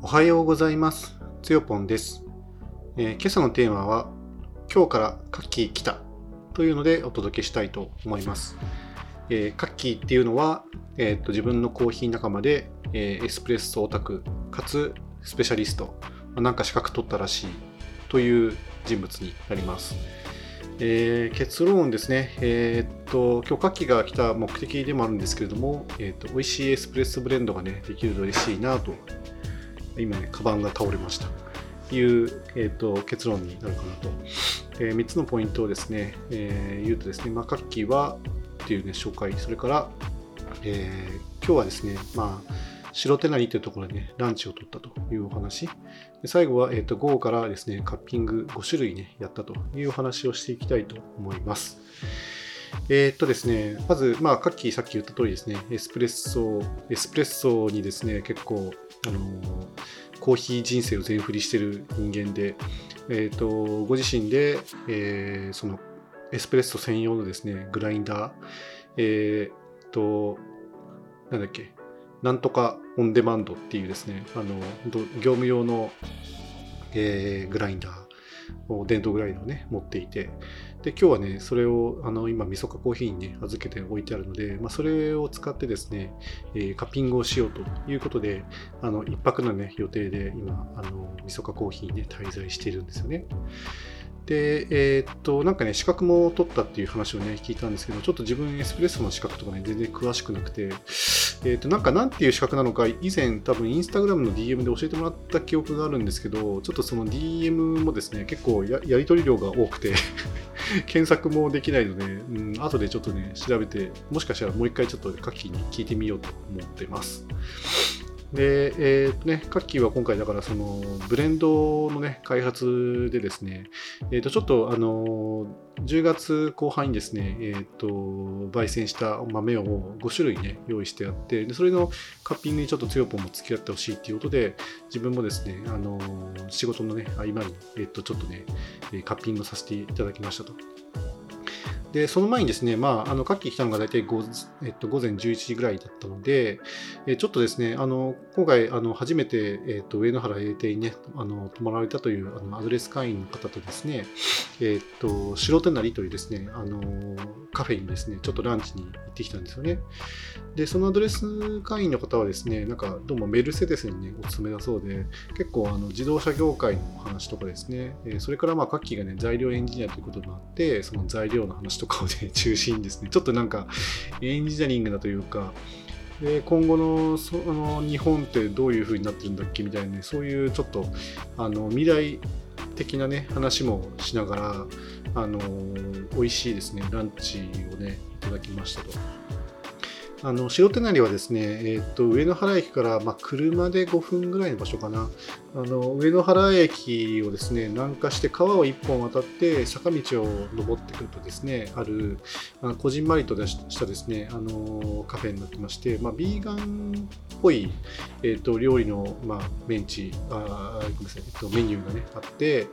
おはようございます。つよぽんです、えー今朝のテーマは、今日からカッキー来たというのでお届けしたいと思います。えーカッキーっていうのは、えーと自分のコーヒー仲間で、えーエスプレッソオタクかつスペシャリスト、まなんか資格取ったらしいという人物になります。えー結論ですね、えーっと今日カッキーが来た目的でもあるんですけれども、えーっと美味しいエスプレッソブレンドがねできると嬉しいなと今ね、カバンが倒れました。という、えー、と結論になるかなと。え3つのポイントをですね、えー言うとですね、まあ、カッキーはっていうね、紹介、それから、えー今日はですね、まあ、白手なりというところでね、ランチを取ったというお話。で最後は、えー、と午後からですね、カッピング5種類ね、やったというお話をしていきたいと思います。えーっとですね、まず、まあ、カッキーさっき言った通りですね、エスプレッソ、エスプレッソにですね、結構、あのーコーヒー人生を全振りしてる人間で、えーっと、ご自身で、えーその、エスプレッソ専用のですね、グラインダー、えーっと、なんだっけ、なんとかオンデマンドっていうですね、あの、業務用の、えーグラインダー。電動グラインダーをね、持っていて、で今日はね、それをあの今、みそかコーヒーにね、預けておいてあるので、まあ、それを使ってですね、えーカッピングをしようということで、あの一泊の、ね、予定で今、あのみそかコーヒーに、ね、滞在しているんですよね。で、えーっと、なんかね、資格も取ったっていう話をね、聞いたんですけど、ちょっと自分エスプレッソの資格とかね、全然詳しくなくて、えーと、なんかなんていう資格なのか、以前多分インスタグラムの DM で教えてもらった記憶があるんですけど、ちょっとその DM もですね、結構ややり取り量が多くて、検索もできないので、うん、後でちょっとね、調べて、もしかしたらもう一回ちょっとカッキに聞いてみようと思ってます。で、えーっとね、カッキーは今回だからそのブレンドのね、開発でですね、えーっとちょっとあの、10月後半にですね、えーっと、焙煎した豆を5種類ね、用意してあって、でそれのカッピングにちょっと強ポンも付き合ってほしいっていうことで、自分もですね、あの、仕事のね、合間に、えーっと、ちょっとね、えカッピングさせていただきましたと。で、その前にですね、まあ、あの、カッキー来たのが大体午,、えっと、午前11時ぐらいだったので、えちょっとですね、あの、今回、あの、初めて、えっと、上野原英邸にね、あの、泊まられたという、あの、アドレス会員の方とですね、えっと、白手なりというですね、あの、カフェにですね、ちょっとランチに行ってきたんですよね。で、そのアドレス会員の方はですね、なんか、どうもメルセデスにね、お勤めだそうで、結構、あの、自動車業界の話とかですね、えそれから、まあ、カッキーがね、材料エンジニアということもあって、その材料の話とかをね、中心にですね、ちょっとなんか、エンジニアリングだというか、で今後のその日本ってどういう風になってるんだっけみたいなね、そういうちょっとあの未来的なね、話もしながら、あの美味しいですね、ランチをね、いただきましたと。あの白手なりはですね、えー、と上野原駅から、まあ、車で5分ぐらいの場所かな。あの上野原駅をですね南下して川を1本渡って坂道を登ってくるとですねあるあのこじんまりとしたですねあのカフェになってまして、まあ、ビーガンっぽい、えー、と料理の、まあ、メンチあごめんなさい、えっと、メニューがねあって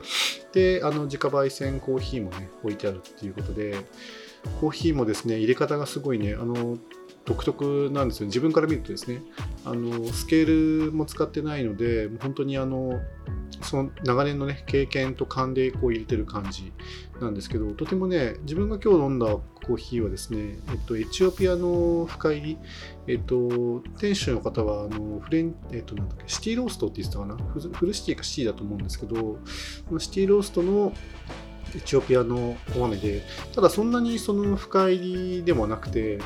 であの自家焙煎コーヒーもね置いてあるっていうことでコーヒーもですね入れ方がすごいねあの独特なんですよ自分から見るとですね。あのスケールも使ってないので本当にあのその長年のね経験と勘でこう入れてる感じなんですけどとてもね自分が今日飲んだコーヒーはですね、えっと、エチオピアの深入り、えっと、店主の方はあのフレン、えっと、なんだっけシティローストって言ってたかな？フルシティかシティだと思うんですけどシティローストのエチオピアのお豆で、ただそんなにその深入りでもなくて、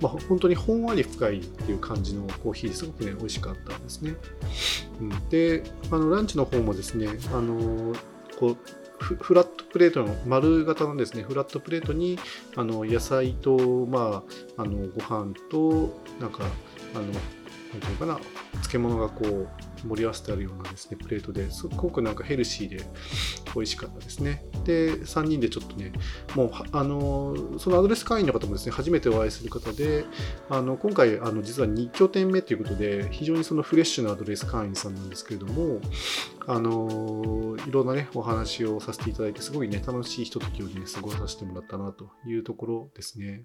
まあ、本当にほんわり深いっていう感じのコーヒーすごくね、美味しかったんですね。うん、で、あのランチの方もですね、あのこうフフラットプレートの丸型のですね、フラットプレートにあの野菜と、まあ、あのご飯と、なんか、あの、なんていうかな、漬物がこう盛り合わせてあるようなですね、プレートですごくなんかヘルシーで美味しかったですね。で、3人でちょっとね、もう、あの、そのアドレス会員の方もですね、初めてお会いする方で、あの、今回、あの、実は2拠点目ということで、非常にそのフレッシュなアドレス会員さんなんですけれども、あの、いろんなね、お話をさせていただいて、すごいね、楽しいひとときをね、過ごさせてもらったなというところですね。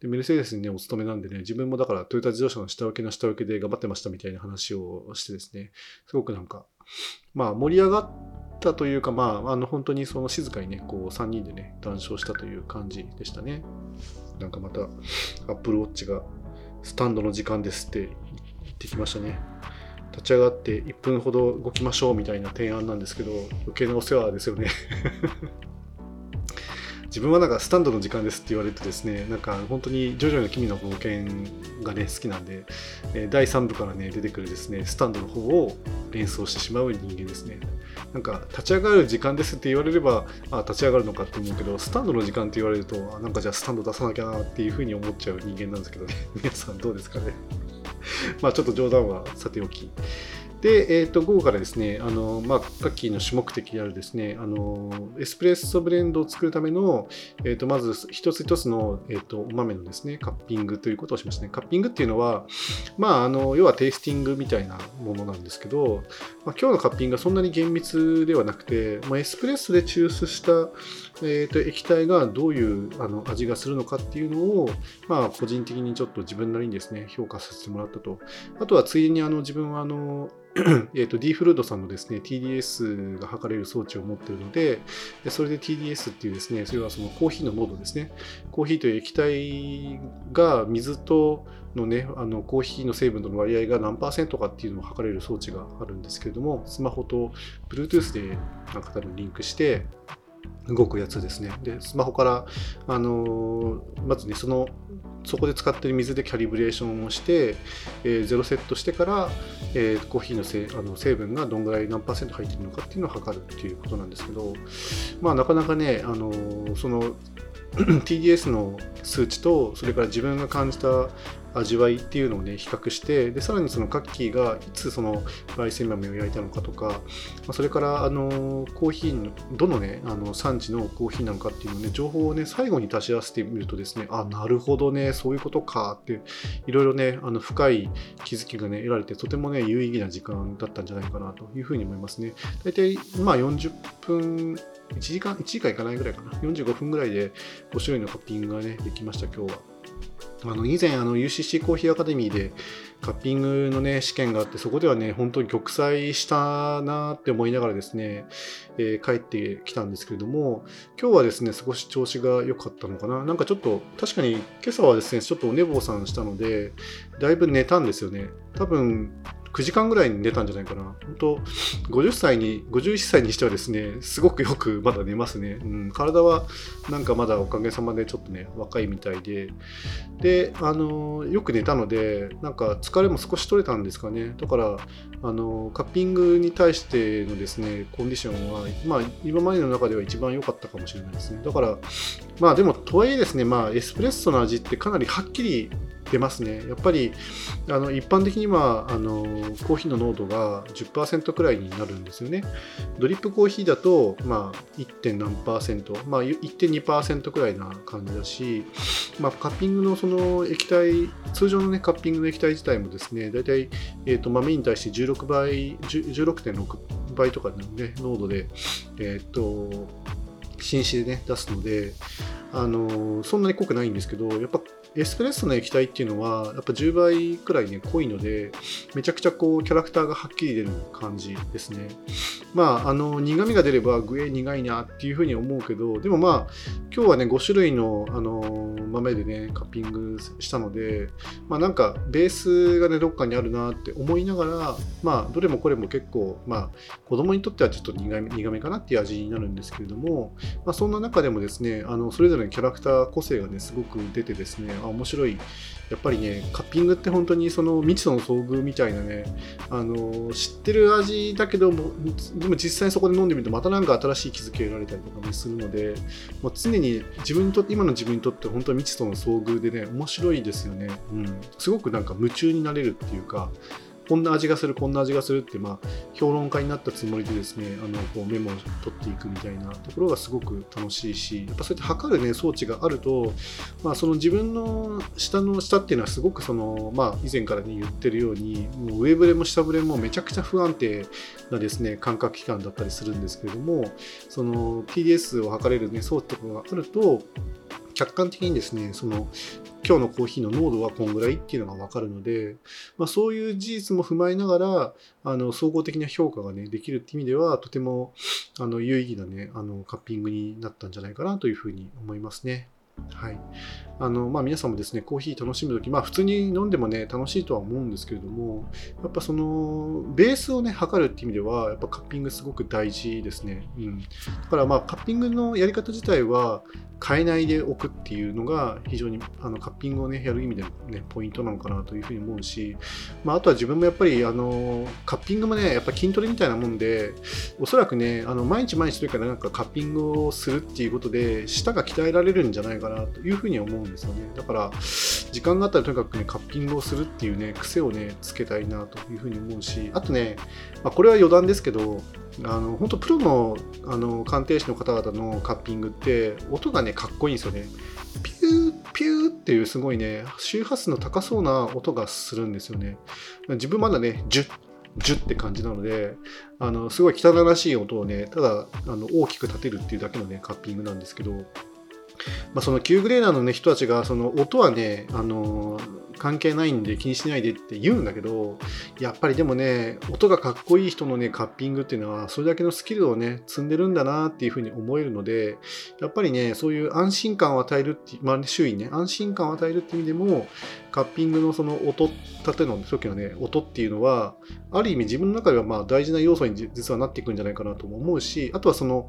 で、メルセデスにね、お勤めなんでね、自分もだからトヨタ自動車の下請けの下請けで頑張ってましたみたいな話をしてですね、すごくなんか、まあ盛り上がったというか、まあ、あの本当にその静かにね、こう3人でね、談笑したという感じでしたね。なんかまた、Apple Watch がスタンドの時間ですって言ってきましたね。立ち上がって1分ほど動きましょうみたいな提案なんですけど、余計なお世話ですよね自分はなんかスタンドの時間ですって言われるとですね、なんか本当にジョジョの君の冒険がね、好きなんで、え第3部からね、出てくるですね、スタンドの方を連想してしまう人間ですね。なんか立ち上がる時間ですって言われれば、あ立ち上がるのかって思うけど、スタンドの時間って言われると、なんかじゃあスタンド出さなきゃなっていうふうに思っちゃう人間なんですけどね、皆さんどうですかね。まあちょっと冗談はさておき。で、えー、と午後からですね、あのまあ、カッキーの主目的であるですね、あのエスプレッソブレンドを作るための、えー、とまず一つ一つの、えー、とお豆のですね、カッピングということをしましたね。カッピングっていうのは、まあ、あの要はテイスティングみたいなものなんですけど、まあ、今日のカッピングはそんなに厳密ではなくて、まあ、エスプレッソで抽出した、えー、と液体がどういうあの味がするのかっていうのを、まあ、個人的にちょっと自分なりにですね、評価させてもらったと。あとはついでにあの自分はあの えと D フルードさんのですね TDS が測れる装置を持っているので、それで TDS っていうですね、それはそのコーヒーの濃度ですね。コーヒーという液体が水とのね、あのコーヒーの成分との割合が何パーセントかっていうのを測れる装置があるんですけれども、スマホと Bluetooth でなんか多分リンクして、動くやつですね。で、スマホから、あのまずね、そのそこで使ってる水でキャリブレーションをして、えー、ゼロセットしてから、えー、コーヒーのせあの成分がどんぐらい何パーセント入ってるのかっていうのを測るっていうことなんですけど、まあ、なかなかね、あのその TDS の数値とそれから自分が感じた味わいっていうのをね比較してでさらにそのカッキーがいつその焙煎豆を焼いたのかとかまそれからあのコーヒーのどのねあの産地のコーヒーなのかっていうのね情報をね最後に足し合わせてみるとですねあなるほどねそういうことかっていろいろねあの深い気づきがね得られてとてもね有意義な時間だったんじゃないかなというふうに思いますね。大体まあ40分1時間1時間いかないぐらいかな。45分ぐらいで5種類のカッピングがねできました今日は。あの以前あの UCC コーヒーアカデミーでカッピングのね試験があってそこではね本当に玉砕したなって思いながらですね、えー、帰ってきたんですけれども今日はですね少し調子が良かったのかな。なんかちょっと確かに今朝はですねちょっとお寝坊さんしたのでだいぶ寝たんですよね。多分9時間ぐらいに寝たんじゃないかな。本当50歳に、51歳にしてはですね、すごくよくまだ寝ますね。うん、体はなんかまだおかげさまでちょっとね、若いみたいで。で、あの、よく寝たので、なんか疲れも少し取れたんですかね。だから、あの、カッピングに対してのですね、コンディションは、まあ、今までの中では一番良かったかもしれないですね。だから、まあでも、とはいえですね、まあ、エスプレッソの味ってかなりはっきり出ますね。やっぱりあの一般的にはあのコーヒーの濃度が10%くらいになるんですよね。ドリップコーヒーだと、まあ、1. 何まあ、1.2%くらいな感じだし、まあ、カッピングのその液体、通常の、ね、カッピングの液体自体もですね、大体、えーと、豆に対して16倍、16.6倍とかの、ね、濃度で、えっ、ー、と、新紙でね、出すので、あのそんなに濃くないんですけど、やっぱエスプレッソの液体っていうのはやっぱ10倍くらいね濃いのでめちゃくちゃこうキャラクターがはっきり出る感じですね。まああの苦みが出ればグエ苦いなっていうふうに思うけどでもまあ今日はね5種類のあの豆でねカッピングしたのでまあなんかベースがねどっかにあるなって思いながらまあどれもこれも結構まあ子供にとってはちょっと苦め苦めかなっていう味になるんですけれどもまあそんな中でもですねあのそれぞれのキャラクター個性がねすごく出てですねあ面白い。やっぱりねカッピングって本当にその未知との遭遇みたいなねあの知ってる味だけどもでも実際にそこで飲んでみるとまた何か新しい気づきを得られたりとかもするのでもう常に自分にとって今の自分にとって本当に未知との遭遇でね面白いですよね、うん、すごくなんか夢中になれるっていうかこんな味がする、こんな味がするって、まあ、評論家になったつもりでですね、あのこうメモを取っていくみたいなところがすごく楽しいし、やっぱそうやって測る、ね、装置があると、まあ、その自分の下の下っていうのはすごくその、まあ、以前からね、言ってるように、もう上ブレも下ブレもめちゃくちゃ不安定なですね、感覚器官だったりするんですけれども、その TDS を測れる、ね、装置とかがあると、客観的にですね、その今日のコーヒーの濃度はこんぐらいっていうのが分かるので、まあ、そういう事実も踏まえながら、あの総合的な評価がね、できるっていう意味では、とてもあの有意義なね、あのカッピングになったんじゃないかなというふうに思いますね。はい。あの、まあ、皆さんもですね、コーヒー楽しむとき、まあ、普通に飲んでもね、楽しいとは思うんですけれども、やっぱその、ベースをね、測るっていう意味では、やっぱカッピングすごく大事ですね。うん。だから、まあ、カッピングのやり方自体は、変えないでおくっていうのが、非常に、あの、カッピングをね、やる意味でのね、ポイントなのかなというふうに思うし、まあ、あとは自分もやっぱり、あの、カッピングもね、やっぱ筋トレみたいなもんで、おそらくね、あの、毎日毎日というか、なんかカッピングをするっていうことで、舌が鍛えられるんじゃないかなというふうに思うんですよね。だから、時間があったらとにかくね、カッピングをするっていうね、癖をね、つけたいなというふうに思うし、あとね、まあ、これは余談ですけど、あの本当プロのあの鑑定士の方々のカッピングって音がねかっこいいんですよね。ピューピューっていうすごいね周波数の高そうな音がするんですよね。自分まだねジュッジュッって感じなのであのすごい汚らしい音をねただあの大きく立てるっていうだけのねカッピングなんですけど、まあ、そのキューグレーナーの、ね、人たちがその音はねあの関係ないんで気にしないでって言うんだけど、やっぱりでもね、音がかっこいい人のね、カッピングっていうのは、それだけのスキルをね、積んでるんだなっていうふうに思えるので、やっぱりね、そういう安心感を与えるって、まあ、周囲にね、安心感を与えるっていう意味でも、カッピングのその音、例えの時のね、音っていうのは、ある意味自分の中ではまあ大事な要素に実はなっていくんじゃないかなとも思うし、あとはその、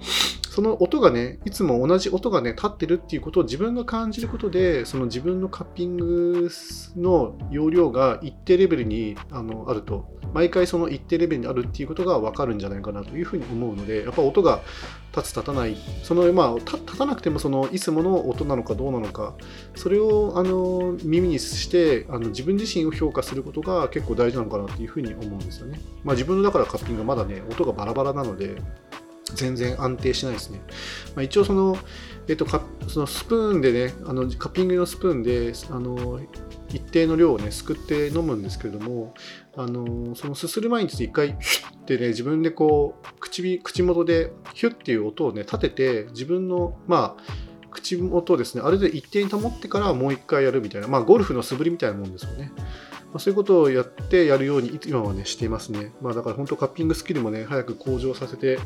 その音がね、いつも同じ音がね、立ってるっていうことを自分が感じることで、その自分のカッピングの容量が一定レベルにあのあると、毎回その一定レベルにあるっていうことが分かるんじゃないかなというふうに思うので、やっぱ音が立つ立たない、そのまあ立たなくてもそのいつもの音なのかどうなのか、それをあの耳にしてあの自分自身を評価することが結構大事なのかなというふうに思うんですよね。まあ、自分のだからカッピングがまだね、音がバラバラなので、全然安定しないですね。まあ、一応その、えっと、そのスプーンでね、あのカッピングのスプーンであの一定の量をね、すくって飲むんですけれども、あのそのすする前に一回、ヒュッてね、自分でこう、口口元でヒュッていう音をね、立てて、自分の、まあ、口元をですね、ある程度一定に保ってからもう一回やるみたいな、まあ、ゴルフの素振りみたいなもんですよね。まあ、そういうことをやってやるように今はね、していますね。まあだから本当カッピングスキルもね、早く向上させて、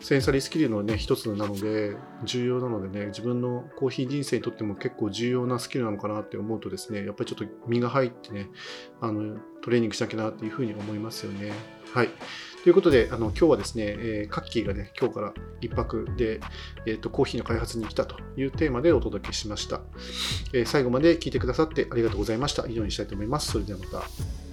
センサリースキルのね、一つなので、重要なのでね、自分のコーヒー人生にとっても結構重要なスキルなのかなって思うとですね、やっぱりちょっと身が入ってね、あの、トレーニングしなきゃなっていうふうに思いますよね。はい。ということで、あの今日はですね、えー、カッキーがね、今日から1泊で、えーと、コーヒーの開発に来たというテーマでお届けしました、えー、最後まで聞いてくださってありがとうございました。以上にしたいと思います。それではまた。